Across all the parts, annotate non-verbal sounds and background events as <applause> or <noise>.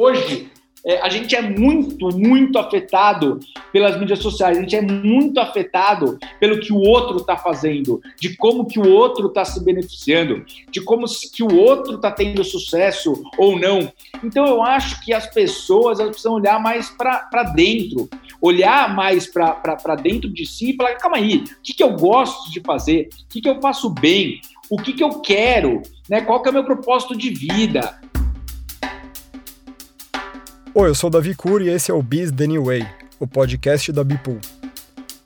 hoje é, a gente é muito, muito afetado pelas mídias sociais, a gente é muito afetado pelo que o outro está fazendo, de como que o outro está se beneficiando, de como que o outro está tendo sucesso ou não. Então eu acho que as pessoas elas precisam olhar mais para dentro, olhar mais para dentro de si e falar, calma aí, o que, que eu gosto de fazer? O que, que eu faço bem? O que, que eu quero? Né? Qual que é o meu propósito de vida? Oi, eu sou o Davi Cury e esse é o Biz The New Way, o podcast da Bipool.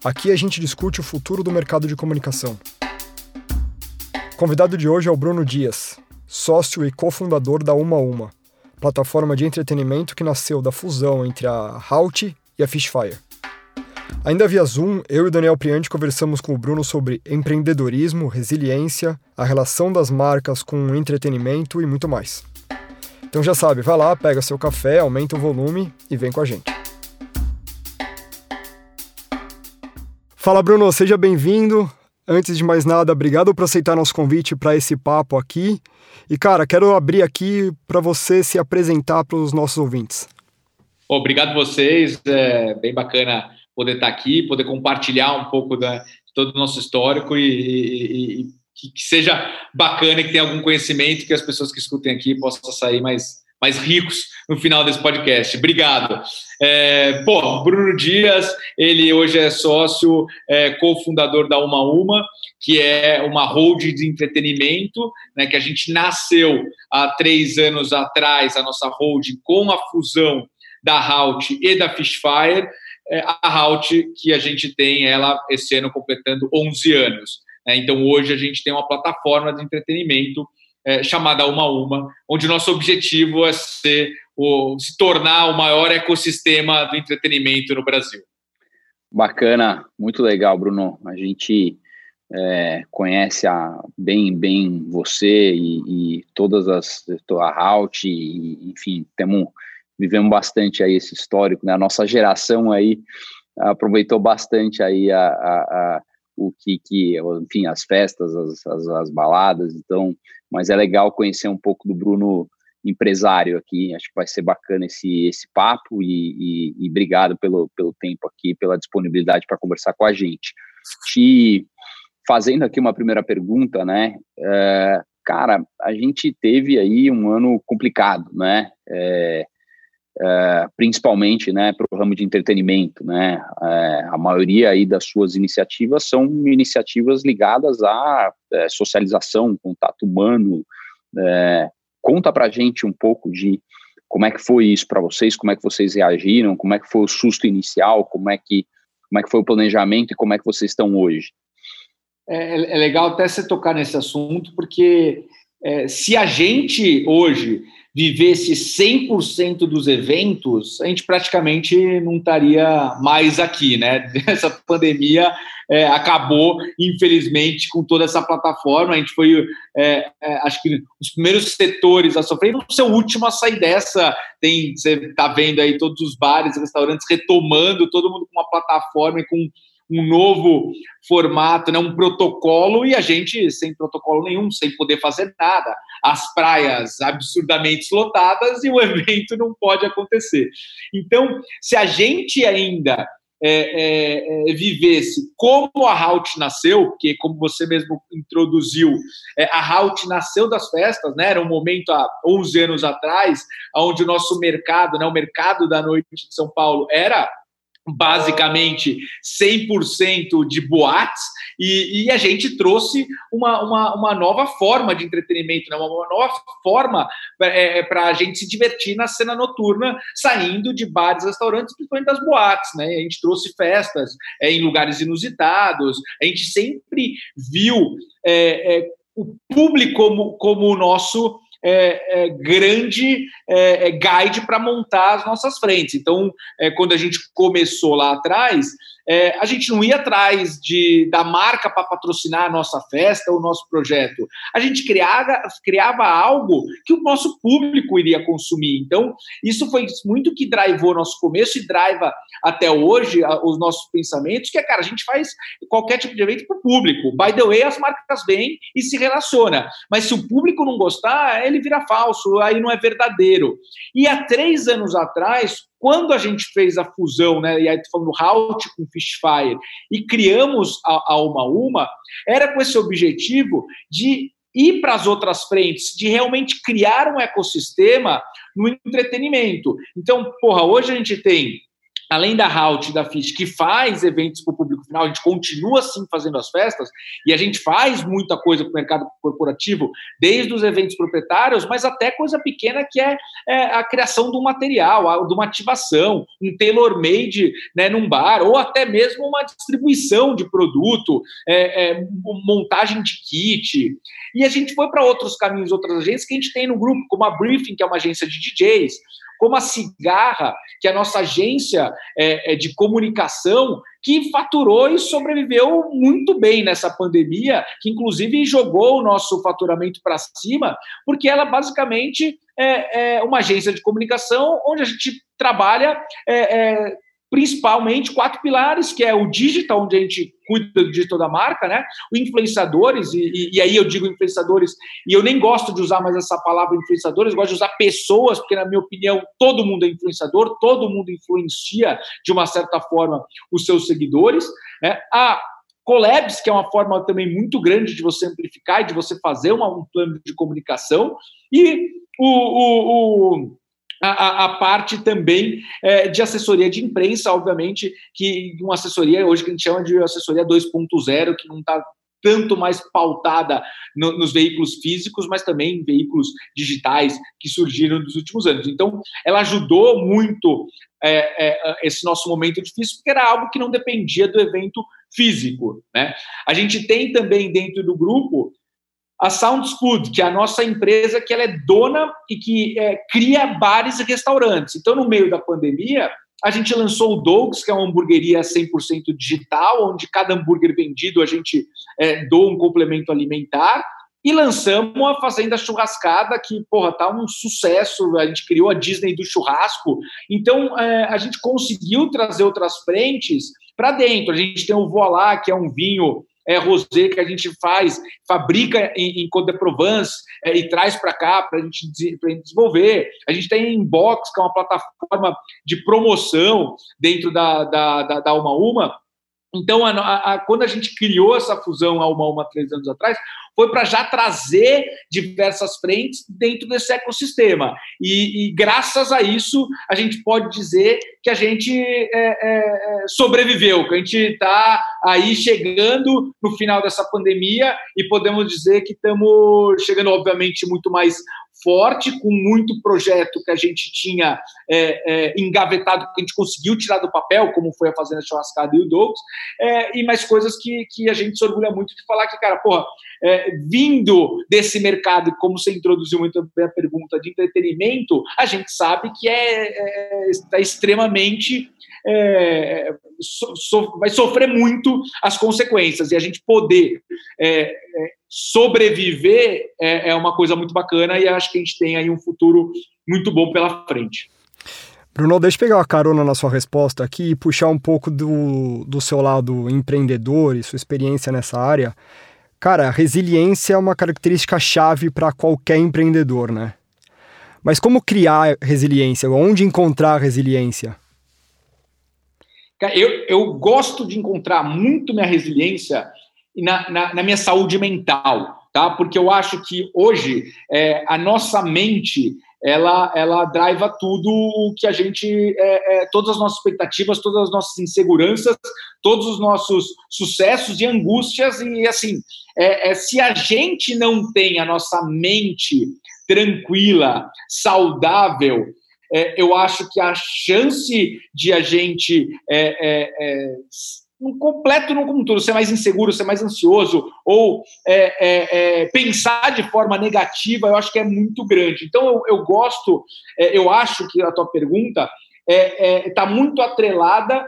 Aqui a gente discute o futuro do mercado de comunicação. O convidado de hoje é o Bruno Dias, sócio e cofundador da Uma Uma, plataforma de entretenimento que nasceu da fusão entre a Halt e a Fishfire. Ainda via Zoom, eu e Daniel Priante conversamos com o Bruno sobre empreendedorismo, resiliência, a relação das marcas com o entretenimento e muito mais. Então já sabe, vai lá, pega seu café, aumenta o volume e vem com a gente. Fala Bruno, seja bem-vindo. Antes de mais nada, obrigado por aceitar nosso convite para esse papo aqui. E cara, quero abrir aqui para você se apresentar para os nossos ouvintes. Obrigado vocês, é bem bacana poder estar aqui, poder compartilhar um pouco da, de todo o nosso histórico e, e, e que, que, seja bacana e que tenha algum conhecimento que as pessoas que escutem aqui possam sair mais, mais ricos no final desse podcast. Obrigado. É, pô, Bruno Dias, ele hoje é sócio, é, cofundador da Uma Uma, que é uma hold de entretenimento, né, que a gente nasceu há três anos atrás, a nossa hold, com a fusão da Halt e da Fishfire. É, a Halt, que a gente tem ela esse ano completando 11 anos. Né? Então, hoje a gente tem uma plataforma de entretenimento é, chamada Uma Uma, onde o nosso objetivo é ser o, se tornar o maior ecossistema do entretenimento no Brasil. Bacana, muito legal, Bruno. A gente é, conhece a, bem, bem você e, e todas as a Halt, e, enfim, temos vivemos bastante aí esse histórico, né? A nossa geração aí aproveitou bastante aí a, a, a o que, que enfim, as festas, as, as, as, baladas, então, mas é legal conhecer um pouco do Bruno empresário aqui, acho que vai ser bacana esse, esse papo e, e, e obrigado pelo, pelo tempo aqui, pela disponibilidade para conversar com a gente. Te fazendo aqui uma primeira pergunta, né, é, cara, a gente teve aí um ano complicado, né, é, é, principalmente né, para o ramo de entretenimento. Né? É, a maioria aí das suas iniciativas são iniciativas ligadas à é, socialização, contato humano. É, conta para a gente um pouco de como é que foi isso para vocês, como é que vocês reagiram, como é que foi o susto inicial, como é que, como é que foi o planejamento e como é que vocês estão hoje. É, é legal até você tocar nesse assunto, porque é, se a gente hoje vivesse 100% dos eventos, a gente praticamente não estaria mais aqui, né? <laughs> Essa pandemia é, acabou, infelizmente, com toda essa plataforma. A gente foi, é, é, acho que, os primeiros setores a sofrer. Vamos ser o último a sair dessa. Tem, você está vendo aí todos os bares, restaurantes retomando, todo mundo com uma plataforma e com um novo formato, né, um protocolo, e a gente sem protocolo nenhum, sem poder fazer nada. As praias absurdamente lotadas e o <laughs> evento não pode acontecer. Então, se a gente ainda é, é, é, vivesse como a Halt nasceu, porque como você mesmo introduziu, é, a Halt nasceu das festas, né? Era um momento há 11 anos atrás, onde o nosso mercado, né, o mercado da noite de São Paulo era basicamente 100% de boates, e, e, a gente trouxe uma, uma, uma, nova forma de entretenimento, né? uma, nova forma é, é para a gente se divertir na cena noturna, saindo de bares, restaurantes, principalmente das boates. Né? A gente trouxe festas é, em lugares inusitados, a gente sempre viu é, é o público como, como o nosso é, é, grande é, é guide para montar as nossas frentes. Então, é, quando a gente começou lá atrás, é, a gente não ia atrás de, da marca para patrocinar a nossa festa ou o nosso projeto. A gente criava, criava algo que o nosso público iria consumir. Então, isso foi muito que drivou nosso começo e driva até hoje os nossos pensamentos, que é, cara, a gente faz qualquer tipo de evento para o público. By the way, as marcas vêm e se relaciona. Mas se o público não gostar, ele vira falso, aí não é verdadeiro. E há três anos atrás, quando a gente fez a fusão, né, e aí falando Halt com Fishfire, e criamos a, a Uma Uma, era com esse objetivo de ir para as outras frentes, de realmente criar um ecossistema no entretenimento. Então, porra, hoje a gente tem além da Halt da Fish, que faz eventos para o final, a gente continua sim fazendo as festas e a gente faz muita coisa para o mercado corporativo, desde os eventos proprietários, mas até coisa pequena que é, é a criação de um material, de uma ativação, um tailor-made né, num bar, ou até mesmo uma distribuição de produto, é, é, montagem de kit. E a gente foi para outros caminhos, outras agências que a gente tem no grupo, como a Briefing, que é uma agência de DJs, como a Cigarra, que é a nossa agência é, é, de comunicação, que faturou e sobreviveu muito bem nessa pandemia, que inclusive jogou o nosso faturamento para cima, porque ela basicamente é, é, uma agência de comunicação onde a gente trabalha é, é principalmente quatro pilares, que é o digital, onde a gente cuida do digital da marca, né? O influenciadores, e, e, aí eu digo influenciadores, e eu nem gosto de usar mais essa palavra influenciadores, gosto de usar pessoas, porque, na minha opinião, todo mundo é influenciador, todo mundo influencia, de uma certa forma, os seus seguidores. Né? A collabs, que é uma forma também muito grande de você amplificar e de você fazer uma, um plano de comunicação, e o, o, o a, a, parte também é, de assessoria de imprensa, obviamente, que uma assessoria hoje que a gente chama de assessoria 2.0, que não está tanto mais pautada no, nos veículos físicos, mas também em veículos digitais que surgiram nos últimos anos. Então, ela ajudou muito é, é, esse nosso momento difícil, porque era algo que não dependia do evento físico. Né? A gente tem também dentro do grupo a Sounds Food, que é a nossa empresa que ela é dona e que é, cria bares e restaurantes. Então, no meio da pandemia, a gente lançou o Dogs, que é uma hamburgueria 100% digital, onde cada hambúrguer vendido a gente é, doa um complemento alimentar. E lançamos a Fazenda Churrascada, que, porra, tá um sucesso. A gente criou a Disney do churrasco. Então, é, a gente conseguiu trazer outras frentes para dentro. A gente tem o Voilá, que é um vinho é, rosé que a gente faz, fabrica em, em Côte de Provence é, e traz para cá para a gente desenvolver. A gente tem Inbox, que é uma plataforma de promoção dentro da, da, da, da Uma Uma. Então, a, a, quando a gente criou essa fusão há uma, uma três anos atrás, foi para já trazer diversas frentes dentro desse ecossistema. E, e, graças a isso, a gente pode dizer que a gente é, é, é sobreviveu, que a gente está aí chegando no final dessa pandemia e podemos dizer que estamos chegando, obviamente, muito mais forte, com muito projeto que a gente tinha é, é, engavetado, que a gente conseguiu tirar do papel, como foi a Fazenda Churrascada e o Douglas, é, e mais coisas que, que a gente se orgulha muito de falar que, cara, porra, é, vindo desse mercado, como você introduziu muito bem a pergunta de entretenimento, a gente sabe que é, é está extremamente é, so, so, vai sofrer muito as consequências e a gente poder é, é, sobreviver é, é, uma coisa muito bacana e acho que a gente tem aí um futuro muito bom pela frente. Bruno, deixa eu pegar uma carona na sua resposta aqui e puxar um pouco do, do seu lado empreendedor e sua experiência nessa área. Cara, resiliência é uma característica chave para qualquer empreendedor, né? Mas como criar resiliência? Onde encontrar resiliência? Eu, eu gosto de encontrar muito minha resiliência na, na, na minha saúde mental, tá? Porque eu acho que hoje é, a nossa mente ela, ela driva tudo o que a gente, é, é, todas as nossas expectativas, todas as nossas inseguranças, todos os nossos sucessos e angústias, e assim, é, é, se a gente não tem a nossa mente tranquila, saudável, é, eu acho que a chance de a gente é, é, é um completo no ser mais inseguro, ser mais ansioso ou é, é, é, pensar de forma negativa, eu acho que é muito grande. Então eu, eu gosto, é, eu acho que a tua pergunta está é, muito atrelada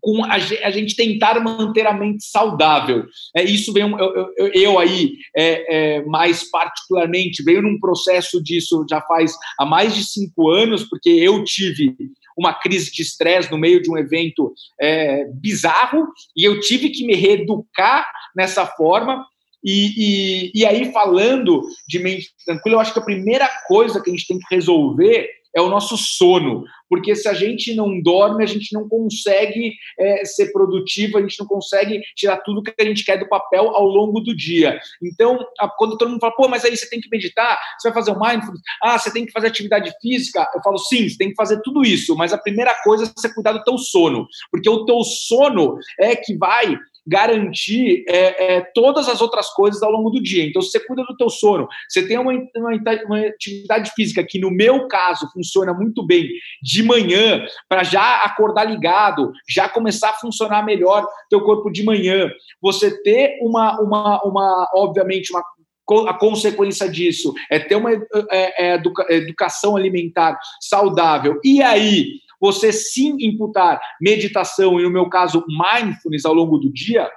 com a, a, gente tentar manter a mente saudável. É, isso vem, eu, eu, eu aí, é, é, mais particularmente, veio num processo disso já faz há mais de cinco anos, porque eu tive uma crise de estresse no meio de um evento é, bizarro e eu tive que me reeducar nessa forma. E, e, e aí, falando de mente tranquila, eu acho que a primeira coisa que a gente tem que resolver é o nosso sono, porque se a gente não dorme, a gente não consegue é, ser produtivo, a gente não consegue tirar tudo que a gente quer do papel ao longo do dia. Então, a, quando todo mundo fala, pô, mas aí você tem que meditar, você vai fazer o mindfulness, ah, você tem que fazer atividade física, eu falo, sim, você tem que fazer tudo isso, mas a primeira coisa é você cuidar do teu sono, porque o teu sono é que vai garantir é, é, todas as outras coisas ao longo do dia. Então, se você cuida do teu sono, você tem uma, uma, uma atividade física que, no meu caso, funciona muito bem de manhã, para já acordar ligado, já começar a funcionar melhor teu corpo de manhã. Você ter uma, uma, uma obviamente, uma a consequência disso é ter uma é, é, educa, educação alimentar saudável. E aí, você sim imputar meditação, e no meu caso, mindfulness ao longo do dia,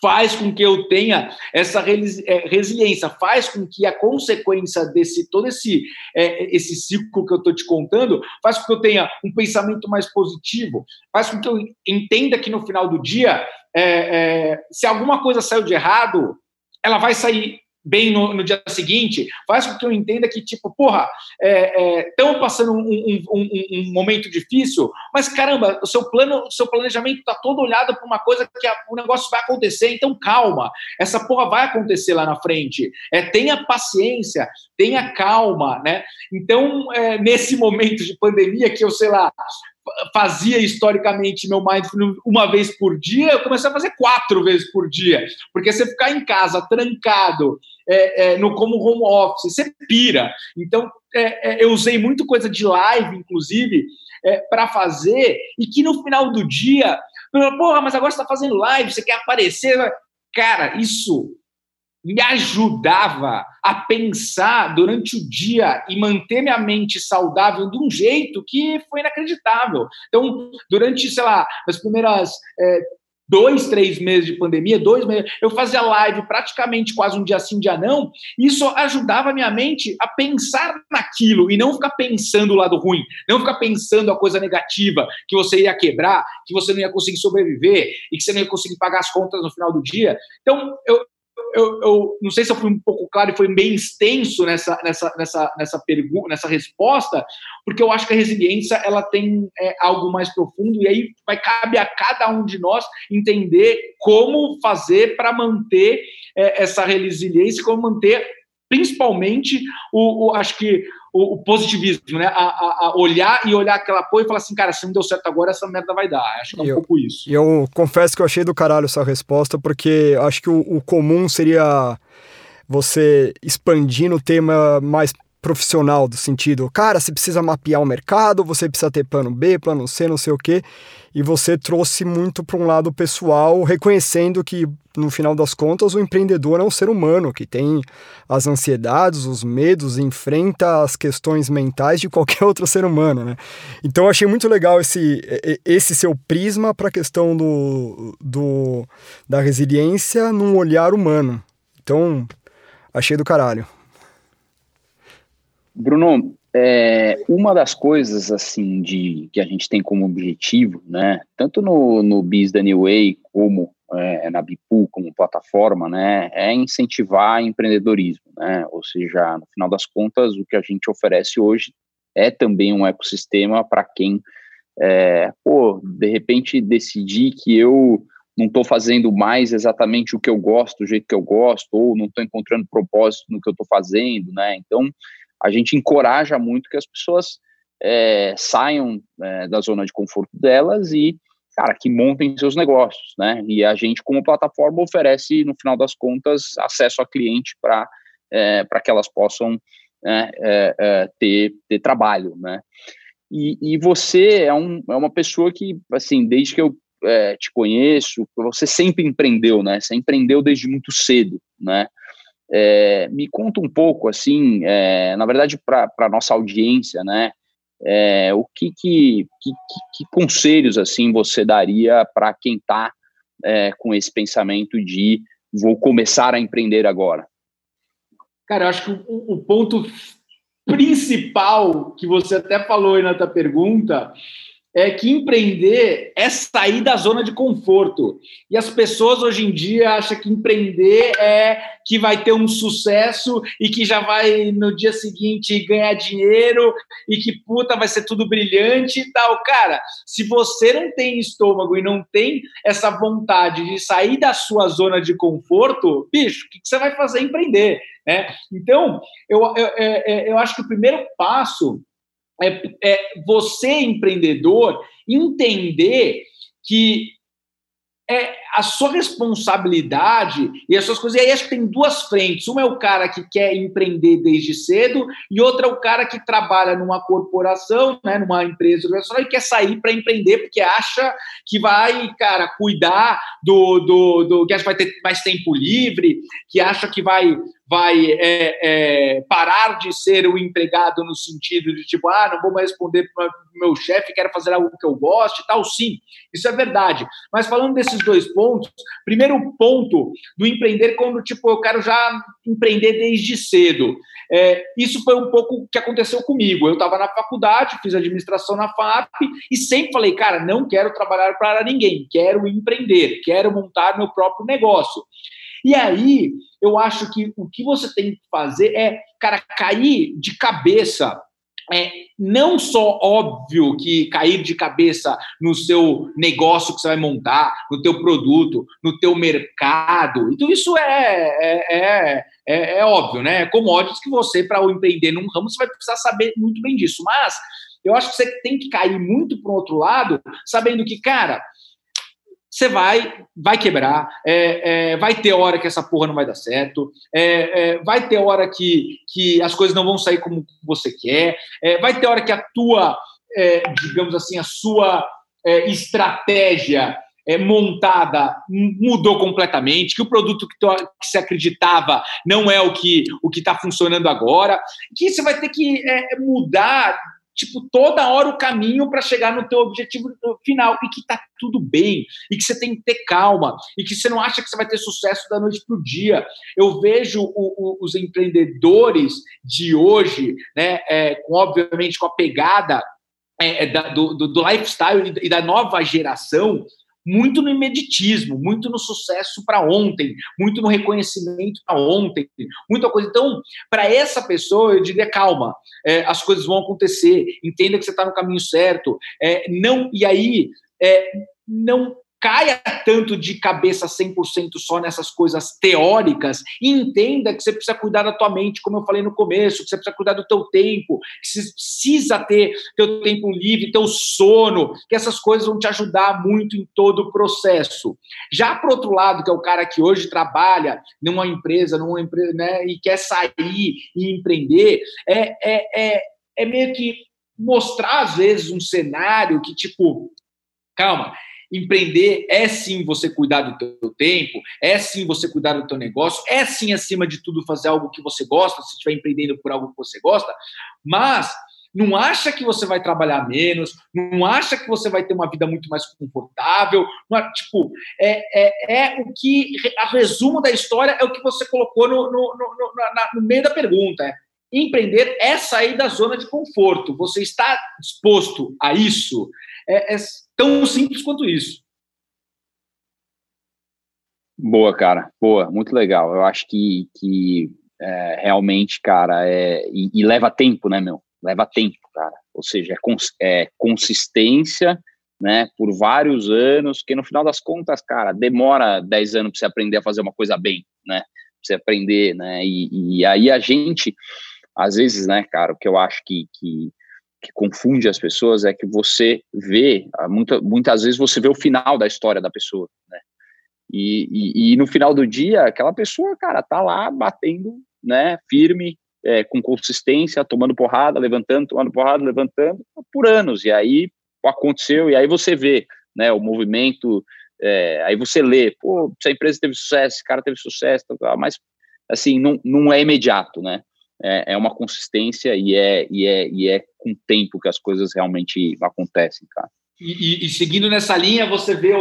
faz com que eu tenha essa é, resiliência, faz com que a consequência desse todo esse é, esse ciclo que eu estou te contando, faz com que eu tenha um pensamento mais positivo, faz com que eu entenda que no final do dia, é, é, se alguma coisa saiu de errado, ela vai sair bem no, no, dia seguinte, faz com que eu entenda que, tipo, porra, estão é, é, passando um, um, um, um, momento difícil, mas caramba, o seu plano, o seu planejamento está todo olhado para uma coisa que o negócio vai acontecer, então calma, essa porra vai acontecer lá na frente. É, tenha paciência, tenha calma, né? Então, é, nesse momento de pandemia que eu, sei lá, fazia historicamente meu mindfulness uma vez por dia, eu comecei a fazer quatro vezes por dia, porque você ficar em casa trancado é, é, no como home office, você pira. Então, é, é eu usei muito coisa de live, inclusive, é, para fazer, e que no final do dia, porra, mas agora você está fazendo live, você quer aparecer. Cara, isso me ajudava a pensar durante o dia e manter minha mente saudável de um jeito que foi inacreditável. Então, durante, sei lá, as primeiras é, dois, três meses de pandemia, dois meses, eu fazia live praticamente quase um dia sim, um dia não, e isso ajudava a minha mente a pensar naquilo e não ficar pensando o lado ruim, não ficar pensando a coisa negativa, que você ia quebrar, que você não ia conseguir sobreviver e que você não ia conseguir pagar as contas no final do dia. Então, eu, eu, eu, não sei se eu fui um pouco claro e foi bem extenso nessa, nessa, nessa, nessa pergunta, nessa resposta, porque eu acho que a resiliência ela tem é, algo mais profundo e aí vai cabe a cada um de nós entender como fazer para manter é, essa resiliência, como manter principalmente o, o acho que o, o positivismo, né? A, a, a, olhar e olhar aquela porra e falar assim, cara, se não deu certo agora, essa merda vai dar. Acho que é um eu, pouco isso. E eu confesso que eu achei do caralho essa resposta, porque acho que o, o comum seria você expandir no tema mais profissional do sentido, cara, você precisa mapear o mercado, você precisa ter plano B, plano C, não sei o quê, e você trouxe muito para um lado pessoal, reconhecendo que no final das contas o empreendedor é um ser humano que tem as ansiedades, os medos, enfrenta as questões mentais de qualquer <laughs> outro ser humano, né? Então eu achei muito legal esse esse seu prisma para a questão do, do da resiliência num olhar humano. Então, achei do caralho. Bruno, é, uma das coisas assim de que a gente tem como objetivo, né, tanto no, no Biz da New Way como é, na Bipu como plataforma, né, é incentivar empreendedorismo, né, ou seja, no final das contas, o que a gente oferece hoje é também um ecossistema para quem, é, pô, de repente decidir que eu não estou fazendo mais exatamente o que eu gosto, do jeito que eu gosto, ou não estou encontrando propósito no que eu estou fazendo, né, então a gente encoraja muito que as pessoas é, saiam é, da zona de conforto delas e, cara, que montem seus negócios, né? E a gente, como plataforma, oferece, no final das contas, acesso a cliente para é, que elas possam né, é, é, ter, ter trabalho, né? E, e você é, um, é uma pessoa que, assim, desde que eu é, te conheço, você sempre empreendeu, né? Você empreendeu desde muito cedo, né? É, me conta um pouco, assim, é, na verdade, para a nossa audiência, né? é, o que que, que, que, conselhos assim você daria para quem está é, com esse pensamento de vou começar a empreender agora? Cara, eu acho que o, o ponto principal que você até falou aí na tua pergunta é que empreender é sair da zona de conforto. E as pessoas hoje em dia acham que empreender é que vai ter um sucesso e que já vai no dia seguinte ganhar dinheiro e que puta vai ser tudo brilhante e tal. Cara, se você não tem estômago e não tem essa vontade de sair da sua zona de conforto, bicho, o que você vai fazer empreender? Né? Então, eu, eu, eu, eu acho que o primeiro passo é, é você, empreendedor, entender que é a sua responsabilidade e as suas coisas. E aí acho que tem duas frentes. Uma é o cara que quer empreender desde cedo, e outra é o cara que trabalha numa corporação, né, numa empresa e quer sair para empreender porque acha que vai, cara, cuidar do, do, do que acha que vai ter mais tempo livre, que acha que vai vai é, é, parar de ser o empregado no sentido de tipo, ah, não vou mais responder para meu chefe, quero fazer algo que eu goste e tal. Sim, isso é verdade. Mas falando desses dois pontos, primeiro ponto do empreender quando tipo eu quero já empreender desde cedo. É, isso foi um pouco o que aconteceu comigo. Eu estava na faculdade, fiz administração na FAP e sempre falei, cara, não quero trabalhar para ninguém, quero empreender, quero montar meu próprio negócio. E aí, eu acho que o que você tem que fazer é, cara, cair de cabeça é não só óbvio que cair de cabeça no seu negócio que você vai montar, no teu produto, no teu mercado, e tudo isso é, é, é, é, é óbvio, né? É commodities que você, para empreender num ramo, você vai precisar saber muito bem disso. Mas eu acho que você tem que cair muito para o outro lado, sabendo que, cara, você vai, vai quebrar, é, é, vai ter hora que essa porra não vai dar certo, é, é vai ter hora que, que as coisas não vão sair como você quer, é, vai ter hora que a tua, é, digamos assim, a sua estratégia montada mudou completamente, que o produto que, tu, que você acreditava não é o que o que está funcionando agora, que você vai ter que mudar tipo, toda hora o caminho para chegar no teu objetivo final e que tá tudo bem e que você tem que ter calma e que você não acha que você vai ter sucesso da noite pro dia. Eu vejo o, o, os empreendedores de hoje, né, é, com, obviamente com a pegada é, é da, do, do, do lifestyle e da nova geração, muito no imeditismo, muito no sucesso para ontem, muito no reconhecimento para ontem, muita coisa. Então, para essa pessoa, eu diria calma, é, as coisas vão acontecer, entenda que você está no caminho certo, é, não e aí é, não caia tanto de cabeça 100% só nessas coisas teóricas e entenda que você precisa cuidar da tua mente, como eu falei no começo, que você precisa cuidar do teu tempo, que você precisa ter teu tempo livre, teu sono, que essas coisas vão te ajudar muito em todo o processo. Já por outro lado, que é o cara que hoje trabalha numa empresa, numa empresa, né, e quer sair e empreender, é, é, é, é meio que mostrar às vezes um cenário que tipo, calma, Empreender é sim você cuidar do teu tempo, é sim você cuidar do teu negócio, é sim, acima de tudo, fazer algo que você gosta, se estiver empreendendo por algo que você gosta, mas não acha que você vai trabalhar menos, não acha que você vai ter uma vida muito mais confortável, não, tipo, é, é, é o que, a resumo da história é o que você colocou no, no, no, no, no meio da pergunta, é, empreender é sair da zona de conforto, você está disposto a isso? É, é tão simples quanto isso. Boa, cara. Boa, muito legal. Eu acho que, que é, realmente, cara, é, e, e, leva tempo, né, meu? Leva tempo, cara. Ou seja, é, cons, é consistência, né, por vários anos, que no final das contas, cara, demora 10 anos para você aprender a fazer uma coisa bem, né? Pra você aprender, né? E, e aí a gente, às vezes, né, cara, o que eu acho que, que que confunde as pessoas é que você vê, muita, muitas vezes você vê o final da história da pessoa, né? E, e, e no final do dia, aquela pessoa, cara, tá lá batendo, né, firme, é, com consistência, tomando porrada, levantando, tomando porrada, levantando, por anos. E aí aconteceu, e aí você vê, né, o movimento, é, aí você lê, pô, essa empresa teve sucesso, esse cara teve sucesso, mas assim, não, não é imediato, né? É, é uma consistência e é, e, é, e é com o tempo que as coisas realmente acontecem, cara. E, e, e, seguindo nessa linha, você vê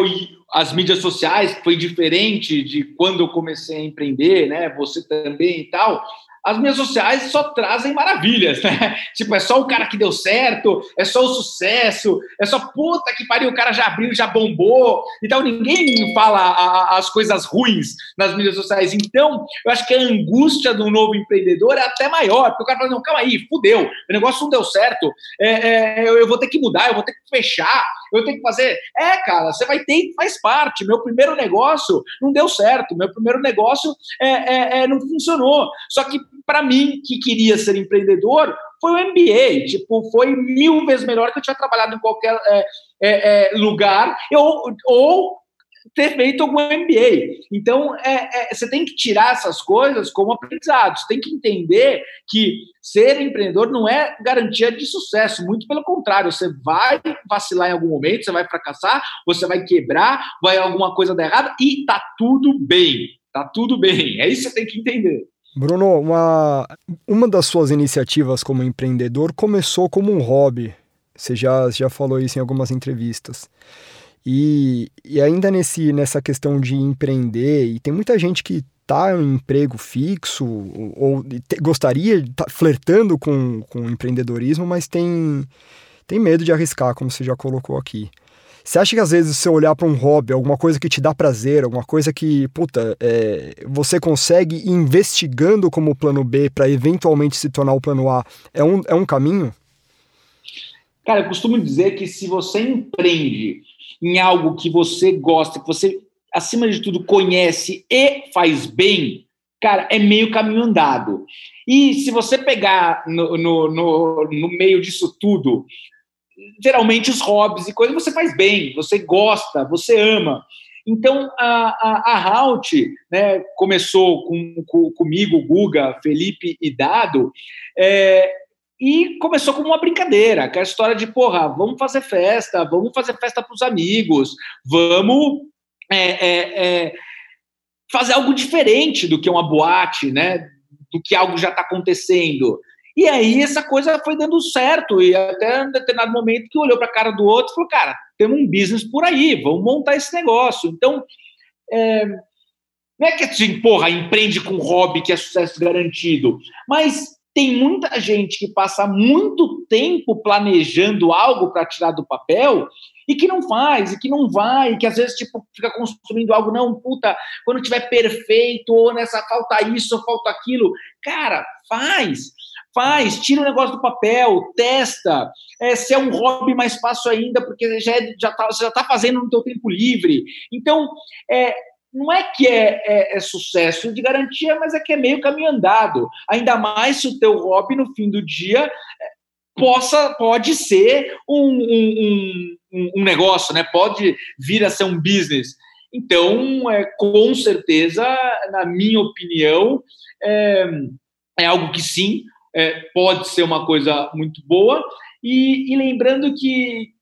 as mídias sociais, foi diferente de quando eu comecei a empreender, né? Você também e tal as mídias sociais só trazem maravilhas, né? Tipo, é só o cara que deu certo, é só o sucesso, é só puta que pariu, o cara já abriu, já bombou. Então ninguém fala a, a, as coisas ruins nas mídias sociais. Então, eu acho que a angústia do novo empreendedor é até maior, porque o cara fala, não, calma aí, fudeu, o negócio não deu certo, é, é, eu, eu vou ter que mudar, eu vou ter que fechar, eu tenho que fazer. É, cara, você vai ter, faz parte. Meu primeiro negócio não deu certo, meu primeiro negócio é, é, é não funcionou. Só que para mim, que queria ser empreendedor, foi o MBA. Tipo, foi mil vezes melhor que eu tinha trabalhado em qualquer é, é, é lugar. Eu, ou ter feito algum MBA. Então, é, é, você tem que tirar essas coisas como aprendizado. Você tem que entender que ser empreendedor não é garantia de sucesso. Muito pelo contrário, você vai vacilar em algum momento, você vai fracassar, você vai quebrar, vai alguma coisa dar errado e tá tudo bem. Tá tudo bem. É isso que você tem que entender. Bruno, uma, uma das suas iniciativas como empreendedor começou como um hobby. Você já, já falou isso em algumas entrevistas. E, e ainda nesse, nessa questão de empreender, e tem muita gente que está em emprego fixo ou, ou te, gostaria de tá flertando com, com empreendedorismo, mas tem, tem medo de arriscar, como você já colocou aqui. Você acha que às vezes você olhar para um hobby, alguma coisa que te dá prazer, alguma coisa que, puta, é, você consegue ir investigando como plano B para eventualmente se tornar o plano A, é um, é um caminho? Cara, eu costumo dizer que se você empreende em algo que você gosta, que você, acima de tudo, conhece e faz bem, cara, é meio caminho andado. E se você pegar no, no, no, no meio disso tudo geralmente os hobbies e coisas você faz bem, você gosta, você ama. Então, a, a, a Halt né, começou com, com, comigo, Guga, Felipe e Dado, é, e começou como uma brincadeira, aquela história de, porra, vamos fazer festa, vamos fazer festa para os amigos, vamos é, é, é, fazer algo diferente do que uma boate, né, do que algo já está acontecendo. E aí essa coisa foi dando certo, e até um determinado momento que olhou para a cara do outro e falou, cara, temos um business por aí, vamos montar esse negócio. Então, é, não é que assim, porra, empreende com hobby que é sucesso garantido, mas tem muita gente que passa muito tempo planejando algo para tirar do papel e que não faz, e que não vai, e que às vezes tipo, fica construindo algo, não, puta, quando tiver perfeito, ou nessa falta isso, ou falta aquilo. Cara, faz faz, tira o negócio do papel, testa. É, se é um hobby, mais fácil ainda, porque já, é, já tá, você já está fazendo no teu tempo livre. Então, é, não é que é, é, é, sucesso de garantia, mas é que é meio caminho andado. Ainda mais se o teu hobby, no fim do dia, é, possa pode ser um, um, um, um negócio, né? pode vir a ser um business. Então, é, com certeza, na minha opinião, é, é algo que sim, é, pode ser uma coisa muito boa. E, e lembrando que,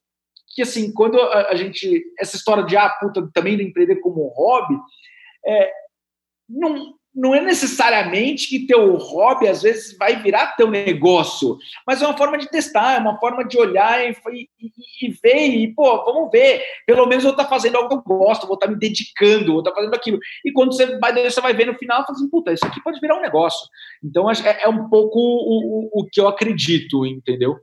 que, assim, quando a, a, gente. Essa história de, ah, puta, também de empreender como hobby, é, não, não é necessariamente que teu hobby às vezes vai virar teu negócio, mas é uma forma de testar, é uma forma de olhar e, e, e ver e, pô, vamos ver, pelo menos eu estou tá fazendo algo que eu gosto, vou estar tá me dedicando, vou estar tá fazendo aquilo. E quando você vai, você vai ver no final, você fala assim, puta, isso aqui pode virar um negócio. Então, é, é um pouco o, o, o, que eu acredito, entendeu?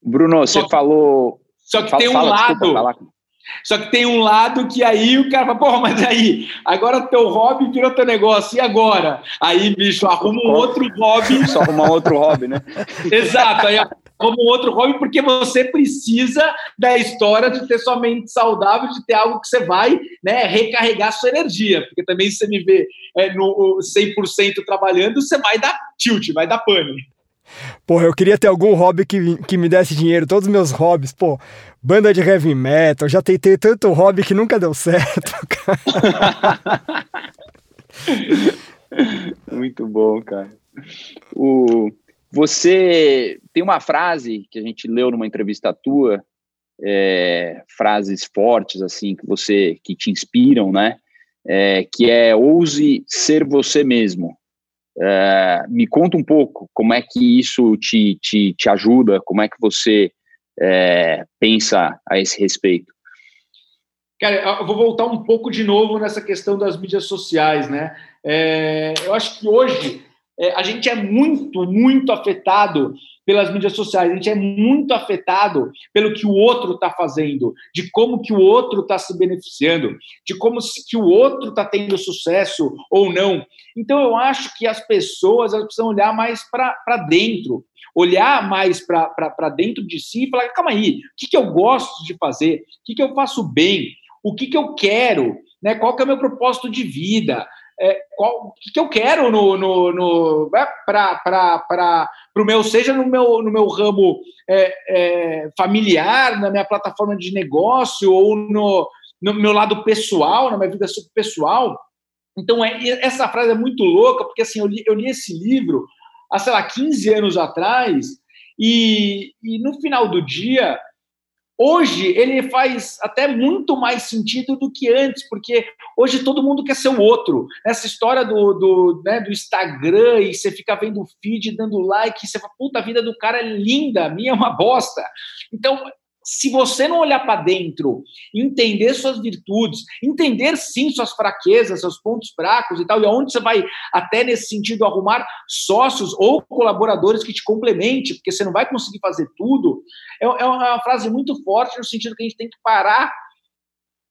Bruno, você só, falou... Só que fala, tem um fala, lado... Desculpa, só que tem um lado que aí o cara fala, porra, mas aí, agora teu hobby virou teu negócio, e agora? Aí, bicho, arruma um outro hobby. Só arrumar outro hobby, né? <laughs> Exato, aí arruma um outro hobby, porque você precisa da história de ter sua mente saudável, de ter algo que você vai né, recarregar sua energia. Porque também se você me vê é, no 100% trabalhando, você vai dar tilt, vai dar pane. Porra, eu queria ter algum hobby que, que me desse dinheiro, todos os meus hobbies, pô, banda de heavy metal, já tentei tanto hobby que nunca deu certo, <laughs> cara. Muito bom, cara. O, você tem uma frase que a gente leu numa entrevista tua, é, frases fortes assim que você que te inspiram, né? É, que é ouse ser você mesmo. É, me conta um pouco como é que isso te, te, te ajuda, como é que você é, pensa a esse respeito. Cara, eu vou voltar um pouco de novo nessa questão das mídias sociais, né? É, eu acho que hoje a gente é muito, muito afetado pelas mídias sociais, a gente é muito afetado pelo que o outro está fazendo, de como que o outro está se beneficiando, de como que o outro está tendo sucesso ou não. Então eu acho que as pessoas elas precisam olhar mais para dentro, olhar mais para dentro de si e falar, calma aí, o que, que eu gosto de fazer? O que, que eu faço bem? O que, que eu quero? Né? Qual que é o meu propósito de vida? É, qual, que eu quero no, no, no né? para o meu, seja no meu, no meu ramo é, é, familiar, na minha plataforma de negócio ou no, no meu lado pessoal, na minha vida pessoal. Então, é, essa frase é muito louca, porque assim, eu li, eu li esse livro há, sei lá, 15 anos atrás, e, e no final do dia, hoje ele faz até muito mais sentido do que antes, porque hoje todo mundo quer ser o outro. Essa história do, do, né, do Instagram e você fica vendo o feed, dando like, você fala, puta, a vida do cara é linda, a minha é uma bosta. Então, se você não olhar para dentro, entender suas virtudes, entender sim suas fraquezas, seus pontos fracos e tal, e aonde você vai até nesse sentido arrumar sócios ou colaboradores que te complemente, porque você não vai conseguir fazer tudo, é, é uma frase muito forte no sentido que a gente tem que parar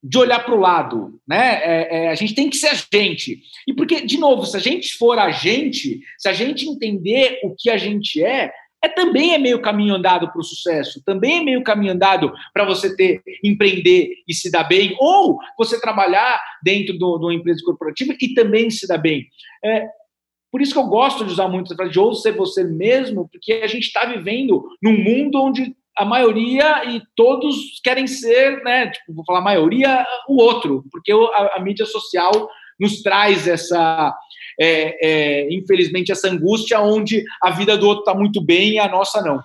de olhar para o lado, né? É, é, a gente tem que ser a gente. E porque, de novo, se a gente for a gente, se a gente entender o que a gente é, é também é meio caminho andado para o sucesso, também é meio caminho andado para você ter empreender e se dar bem, ou você trabalhar dentro de uma empresa corporativa e também se dar bem. É, por isso que eu gosto de usar muito a frase de ou ser você mesmo, porque a gente está vivendo num mundo onde a maioria e todos querem ser, né? Tipo, vou falar maioria, o outro, porque a, a mídia social nos traz essa é, é, infelizmente, essa angústia onde a vida do outro está muito bem e a nossa não.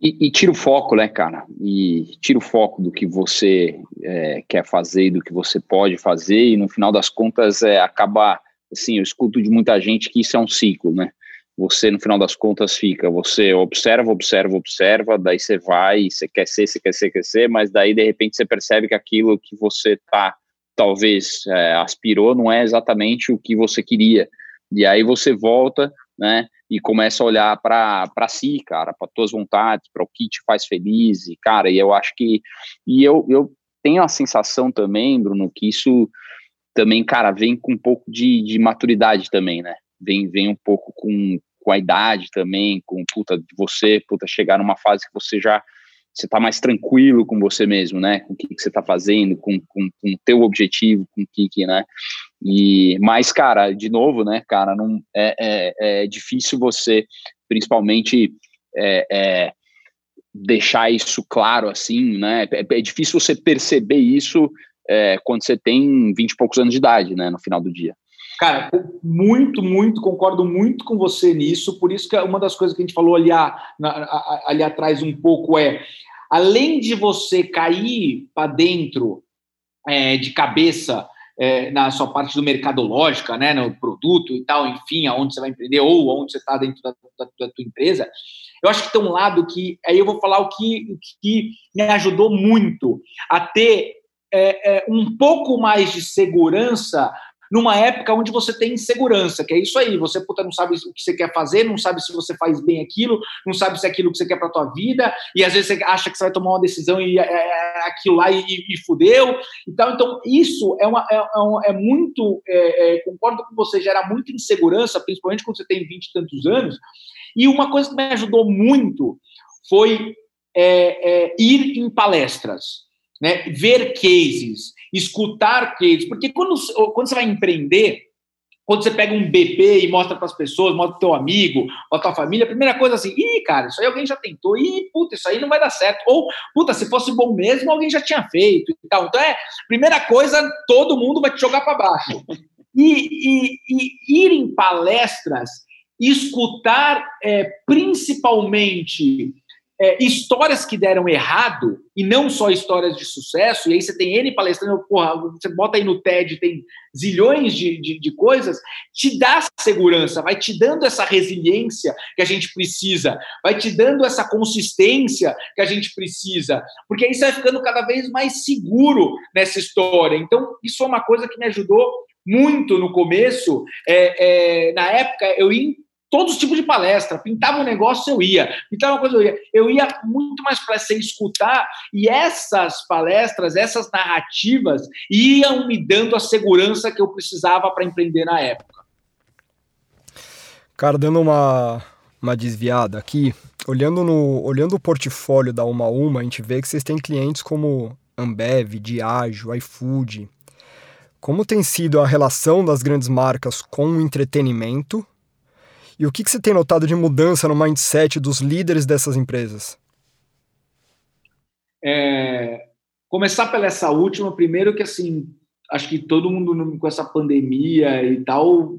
E, e, tira o foco, né, cara? E tira o foco do que você é, quer fazer, do que você pode fazer, e no final das contas é, acaba, assim, eu escuto de muita gente que isso é um ciclo, né? Você, no final das contas, fica, você observa, observa, observa, daí você vai, você quer ser, você quer ser, quer ser, mas daí, de repente, você percebe que aquilo que você está talvez é, aspirou não é exatamente o que você queria. E aí você volta, né, e começa a olhar para si, cara, para tuas vontades, para o que te faz feliz, e cara, e eu acho que e eu, eu tenho a sensação também, Bruno, que isso também, cara, vem com um pouco de, de maturidade também, né? Vem, vem um pouco com, com a idade também, com puta de você, puta chegar numa fase que você já você está mais tranquilo com você mesmo, né? Com o que, que você está fazendo, com, com, com o teu objetivo, com o que, que, né? E, mas, cara, de novo, né, cara, não, é, é, é difícil você, principalmente, é, é, deixar isso claro, assim, né? É, é difícil você perceber isso é, quando você tem 20 e poucos anos de idade, né, no final do dia. Cara, muito, muito, concordo muito com você nisso. Por isso que uma das coisas que a gente falou ali, a, ali atrás um pouco é, além de você cair para dentro é, de cabeça é, na sua parte do mercadológica, né, no produto e tal, enfim, aonde você vai empreender ou onde você está dentro da, da, da, tua empresa, eu acho que tem um lado que, aí eu vou falar o que, o que me ajudou muito a ter é, é, um pouco mais de segurança numa época onde você tem insegurança, que é isso aí, você puta, não sabe o que você quer fazer, não sabe se você faz bem aquilo, não sabe se é aquilo que você quer para tua vida, e às vezes você acha que você vai tomar uma decisão e é, é, é aquilo lá e, e, fudeu. Então, então isso é, uma, é, é, é muito, é, concordo com você, gera muita insegurança, principalmente quando você tem 20 e tantos anos. E uma coisa que me ajudou muito foi ir em palestras né? ver cases, escutar cases, porque quando, quando você vai empreender, quando você pega um BP e mostra para as pessoas, mostra para teu amigo, para tua família, a primeira coisa assim, ih, cara, isso aí alguém já tentou, ih, puta, isso aí não vai dar certo. Ou, puta, se fosse bom mesmo, alguém já tinha feito e tal. Então, é, primeira coisa, todo mundo vai te jogar para baixo. E, e, e, ir em palestras, escutar é, principalmente é, histórias que deram errado, e não só histórias de sucesso, e aí você tem N palestrando, porra, você bota aí no TED, tem zilhões de, de, de, coisas, te dá segurança, vai te dando essa resiliência que a gente precisa, vai te dando essa consistência que a gente precisa, porque aí você vai ficando cada vez mais seguro nessa história. Então, isso é uma coisa que me ajudou muito no começo. É, é, na época, eu todos os tipos de palestra. Pintava um negócio, eu ia. Pintava uma coisa, eu ia. Eu ia muito mais para ser escutar, e essas palestras, essas narrativas, iam me dando a segurança que eu precisava para empreender na época. Cara, dando uma, uma desviada aqui, olhando, no, olhando o portfólio da Uma Uma, a gente vê que vocês têm clientes como Ambev, Diageo, iFood. Como tem sido a relação das grandes marcas com o entretenimento e o que, que você tem notado de mudança no mindset dos líderes dessas empresas? É, começar pela essa última, primeiro que assim, acho que todo mundo com essa pandemia e tal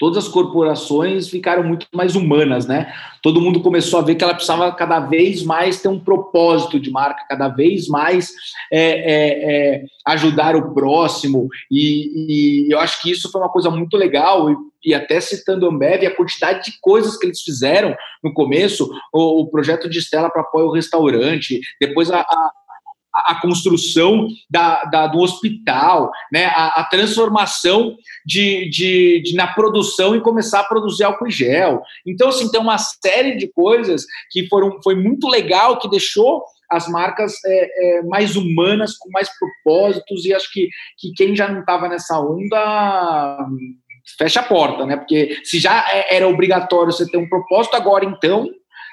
todas as corporações ficaram muito mais humanas, né? Todo mundo começou a ver que ela precisava cada vez mais ter um propósito de marca, cada vez mais é, é, é, ajudar o próximo, e, e, eu acho que isso foi uma coisa muito legal, e, e até citando a Ambev, a quantidade de coisas que eles fizeram no começo, o, o projeto de Estela para apoio ao restaurante, depois a, a a, construção da, da, do hospital, né, a, a transformação de, de, de, na produção e começar a produzir álcool e gel. Então, assim, tem uma série de coisas que foram, foi muito legal, que deixou as marcas é, é, mais humanas, com mais propósitos, e acho que, que quem já não estava nessa onda fecha a porta, né? Porque se já é, era obrigatório você ter um propósito, agora então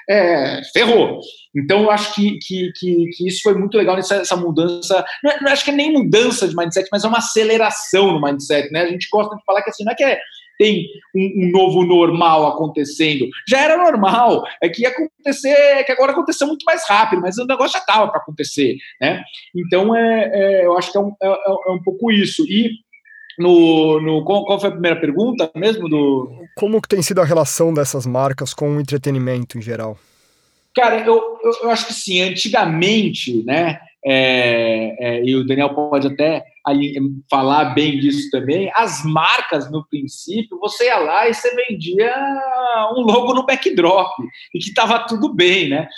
é, ferrou. Então, eu acho que, que, que, que, isso foi muito legal nessa essa mudança. Não, é, não acho que é nem mudança de mindset, mas é uma aceleração no mindset. Né? A gente gosta de falar que assim, não é que é, tem um, um, novo normal acontecendo. Já era normal, é que ia acontecer, é que agora aconteceu muito mais rápido, mas o negócio já estava para acontecer. Né? Então, é, é, eu acho que é um, é, é um pouco isso. E no, no qual, foi a primeira pergunta mesmo do? Como que tem sido a relação dessas marcas com o entretenimento em geral? Cara eu, eu, eu acho que sim antigamente né é, é, e o Daniel pode até ali, falar bem disso também as marcas no princípio você ia lá e você vendia um logo no backdrop e que estava tudo bem né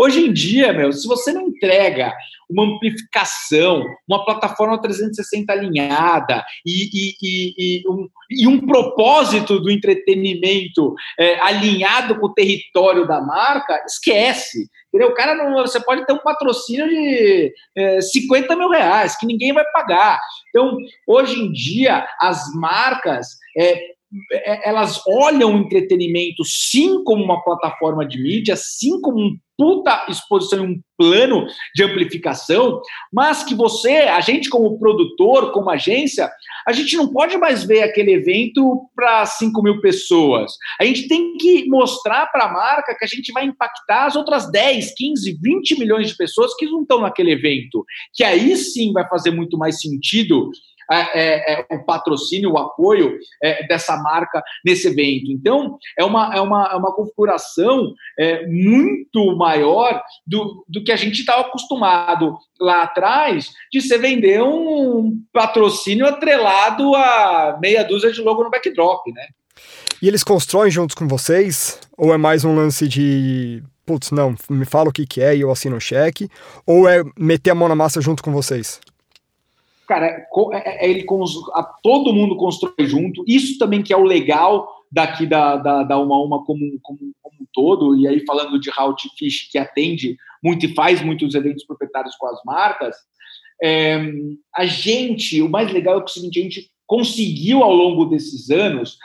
Hoje em dia, meu, se você não entrega uma amplificação, uma plataforma 360 alinhada e, e, e, e um, um propósito do entretenimento é, alinhado com o território da marca, esquece. Entendeu? O cara não, você pode ter um patrocínio de é, 50 mil reais que ninguém vai pagar. Então, hoje em dia, as marcas é elas olham o entretenimento sim como uma plataforma de mídia, sim como um puta exposição, um plano de amplificação, mas que você, a gente como produtor, como agência, a gente não pode mais ver aquele evento para 5 mil pessoas. A gente tem que mostrar para a marca que a gente vai impactar as outras 10, 15, 20 milhões de pessoas que não estão naquele evento. Que aí sim vai fazer muito mais sentido é, é, o patrocínio, o apoio é, dessa marca nesse evento. Então, é uma, é uma, é uma configuração é, muito maior do, do que a gente estava acostumado lá atrás de você vender um patrocínio atrelado a meia dúzia de logo no backdrop, né? E eles constroem juntos com vocês? Ou é mais um lance de putz, não, me fala o que, que é e eu assino o cheque? Ou é meter a mão na massa junto com vocês? Cara, é, é, é ele a, todo mundo constrói junto. Isso também que é o legal daqui da, da, da Uma Uma como, como, como um todo, e aí falando de Route Fish, que atende muito e faz muitos eventos proprietários com as marcas, é, a gente, o mais legal é que o seguinte, a gente conseguiu ao longo desses anos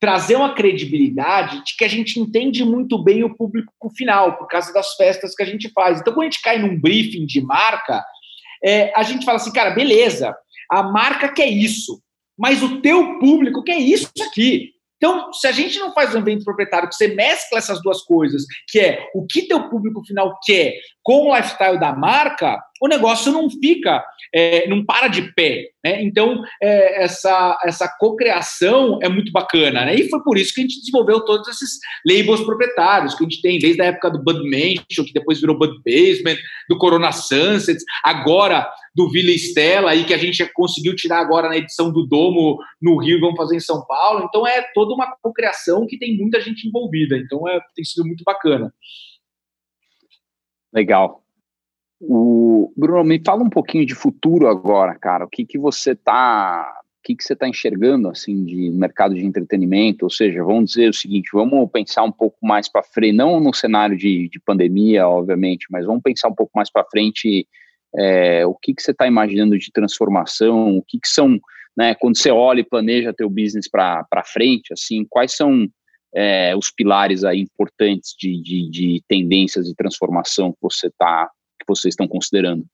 trazer uma credibilidade de que a gente entende muito bem o público final, por causa das festas que a gente faz. Então, quando a gente cai num briefing de marca, é, a gente fala assim, cara, beleza, a marca quer isso, mas o teu público quer isso aqui. Então, se a gente não faz um evento proprietário que você mescla essas duas coisas, que é o que teu público final quer com o lifestyle da marca, o negócio não fica, é, não para de pé. Né? Então, é, essa, essa cocriação é muito bacana. Né? E foi por isso que a gente desenvolveu todos esses labels proprietários que a gente tem desde a época do Bud Mansion, que depois virou Bud Basement, do Corona Sunsets, agora do Vila Estela, aí que a gente conseguiu tirar agora na edição do Domo no Rio vamos fazer em São Paulo. Então, é toda uma cocriação que tem muita gente envolvida. Então, é, tem sido muito bacana. Legal. O Bruno, me fala um pouquinho de futuro agora, cara. O que que você tá, o que que você tá enxergando assim de mercado de entretenimento? Ou seja, vamos dizer o seguinte, vamos pensar um pouco mais para frente, não no cenário de, de pandemia, obviamente, mas vamos pensar um pouco mais para frente. É, o que que você está imaginando de transformação? O que que são, né? Quando você olha e planeja teu business para frente, assim, quais são é, os pilares aí importantes de, de, de tendências de transformação que você está vocês estão considerando?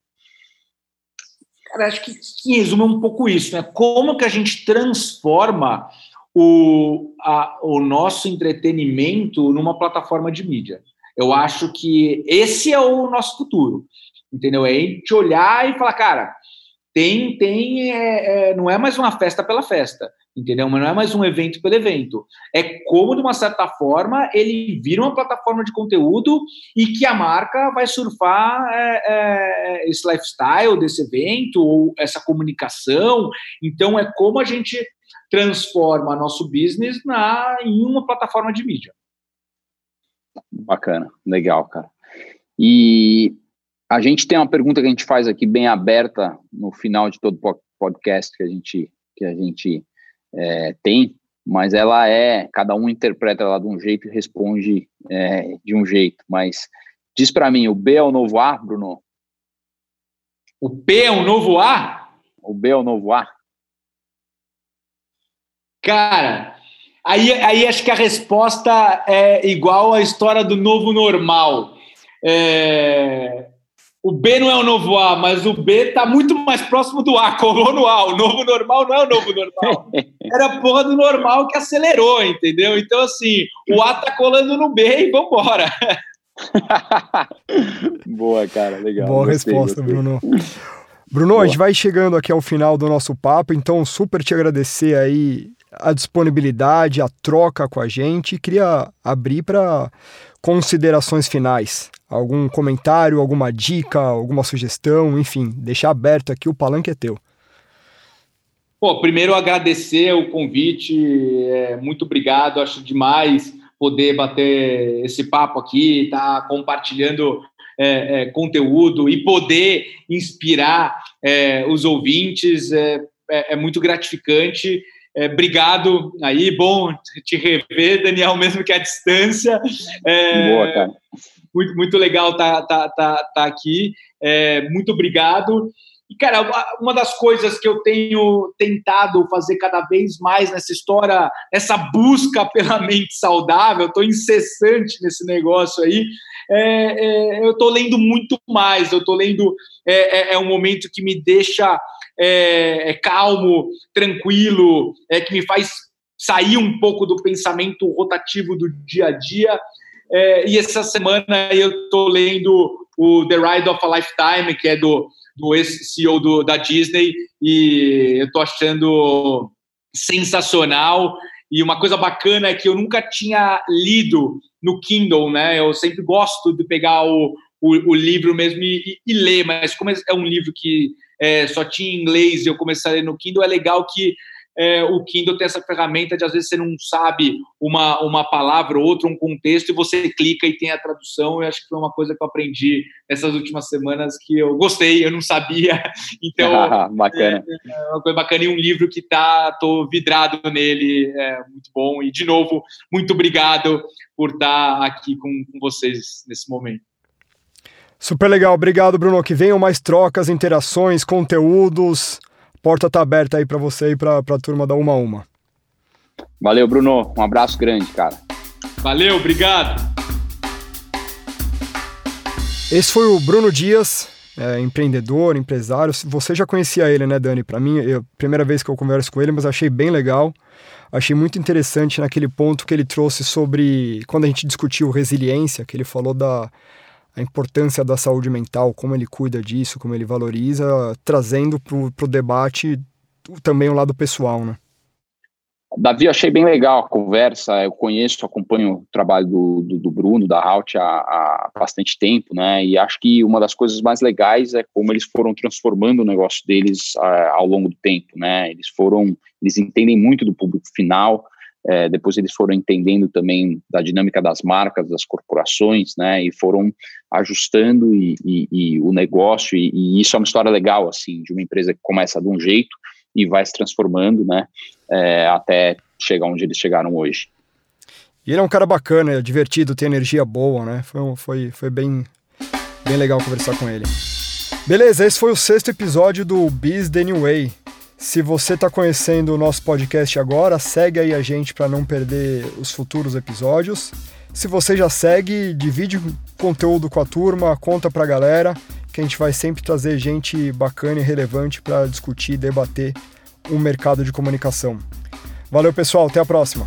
Cara, acho que, que resume um pouco isso, né? Como que a gente transforma o, a, o nosso entretenimento numa plataforma de mídia? Eu acho que esse é o nosso futuro, entendeu? É gente olhar e falar, cara, tem, tem, é, é, não é mais uma festa pela festa entendeu? Mas não é mais um evento pelo evento. É como, de uma certa forma, ele vira uma plataforma de conteúdo e que a marca vai surfar é, é, esse lifestyle desse evento ou essa comunicação. Então, é como a gente transforma nosso business na, em uma plataforma de mídia. Bacana, legal, cara. E a gente tem uma pergunta que a gente faz aqui bem aberta no final de todo podcast que a gente que a gente é, tem, mas ela é, cada um interpreta ela de um jeito e responde é, de um jeito. Mas diz para mim, o B é o novo A, Bruno? O P é o novo A? O B é o novo A? Cara, aí, aí acho que a resposta é igual à história do novo normal. É, o B não é o novo A, mas o B está muito mais próximo do A, colou no A. O novo normal não é o novo normal. <laughs> Era a porra do normal que acelerou, entendeu? Então, assim, o A tá colando no B e vambora. <laughs> Boa, cara, legal. Boa gostei, resposta, gostei. Bruno. Bruno, Boa. a gente vai chegando aqui ao final do nosso papo, então super te agradecer aí a disponibilidade, a troca com a gente. Queria abrir para considerações finais. Algum comentário, alguma dica, alguma sugestão, enfim, deixar aberto aqui, o palanque é teu. Pô, primeiro agradecer o convite, é, muito obrigado, acho demais poder bater esse papo aqui, estar tá compartilhando é, é, conteúdo e poder inspirar é, os ouvintes, é, é, é muito gratificante. É, obrigado aí, bom te rever, Daniel, mesmo que à distância. É, Boa, cara. Muito, muito legal estar tá, tá, tá, tá aqui. É, muito obrigado. E, cara, uma das coisas que eu tenho tentado fazer cada vez mais nessa história, essa busca pela mente saudável, estou incessante nesse negócio aí. É, é, eu estou lendo muito mais, eu estou lendo. É, é, é, um momento que me deixa é, é, calmo, tranquilo, é, que me faz sair um pouco do pensamento rotativo do dia a dia. É, e essa semana eu estou lendo o The Ride of a Lifetime, que é do, do ex-CEO da Disney, e eu estou achando sensacional. E uma coisa bacana é que eu nunca tinha lido no Kindle, né? Eu sempre gosto de pegar o, o, o livro mesmo e, e, ler, mas como é um livro que é, só tinha em inglês e eu comecei a ler no Kindle, é legal que é, o Kindle tem essa ferramenta de às vezes você não sabe uma, uma palavra ou outra, um contexto, e você clica e tem a tradução. Eu acho que foi uma coisa que eu aprendi nessas últimas semanas que eu gostei, eu não sabia. <laughs> Então, <laughs> bacana. É, é, uma coisa bacana e um livro que tá, tô vidrado nele, é muito bom. E de novo, muito obrigado por estar aqui com, com vocês nesse momento. Super legal, obrigado, Bruno. Que venham mais trocas, interações, conteúdos. Porta tá aberta aí para você e para a turma da Uma a Uma. Valeu, Bruno. Um abraço grande, cara. Valeu, obrigado. Esse foi o Bruno Dias, é, empreendedor, empresário. Você já conhecia ele, né, Dani? Para mim, é a primeira vez que eu converso com ele, mas achei bem legal. Achei muito interessante naquele ponto que ele trouxe sobre quando a gente discutiu resiliência, que ele falou da a importância da saúde mental, como ele cuida disso, como ele valoriza, trazendo para o debate também o lado pessoal, né? Davi, achei bem legal a conversa. Eu conheço, acompanho o trabalho do, do, do Bruno, da Halt, há, há, bastante tempo, né? E acho que uma das coisas mais legais é como eles foram transformando o negócio deles uh, ao longo do tempo, né? Eles foram, eles entendem muito do público final. É, depois eles foram entendendo também da dinâmica das marcas, das corporações, né? E foram ajustando e, e, e o negócio. E, e isso é uma história legal, assim, de uma empresa que começa de um jeito e vai se transformando, né, é, até chegar onde eles chegaram hoje. E ele é um cara bacana, é divertido, tem energia boa, né? Foi, foi, foi bem, bem legal conversar com ele. Beleza, esse foi o sexto episódio do Biz The New Way. Se você está conhecendo o nosso podcast agora, segue aí a gente para não perder os futuros episódios. Se você já segue, divide conteúdo com a turma, conta para a galera que a gente vai sempre trazer gente bacana e relevante para discutir e debater o mercado de comunicação. Valeu, pessoal, até a próxima.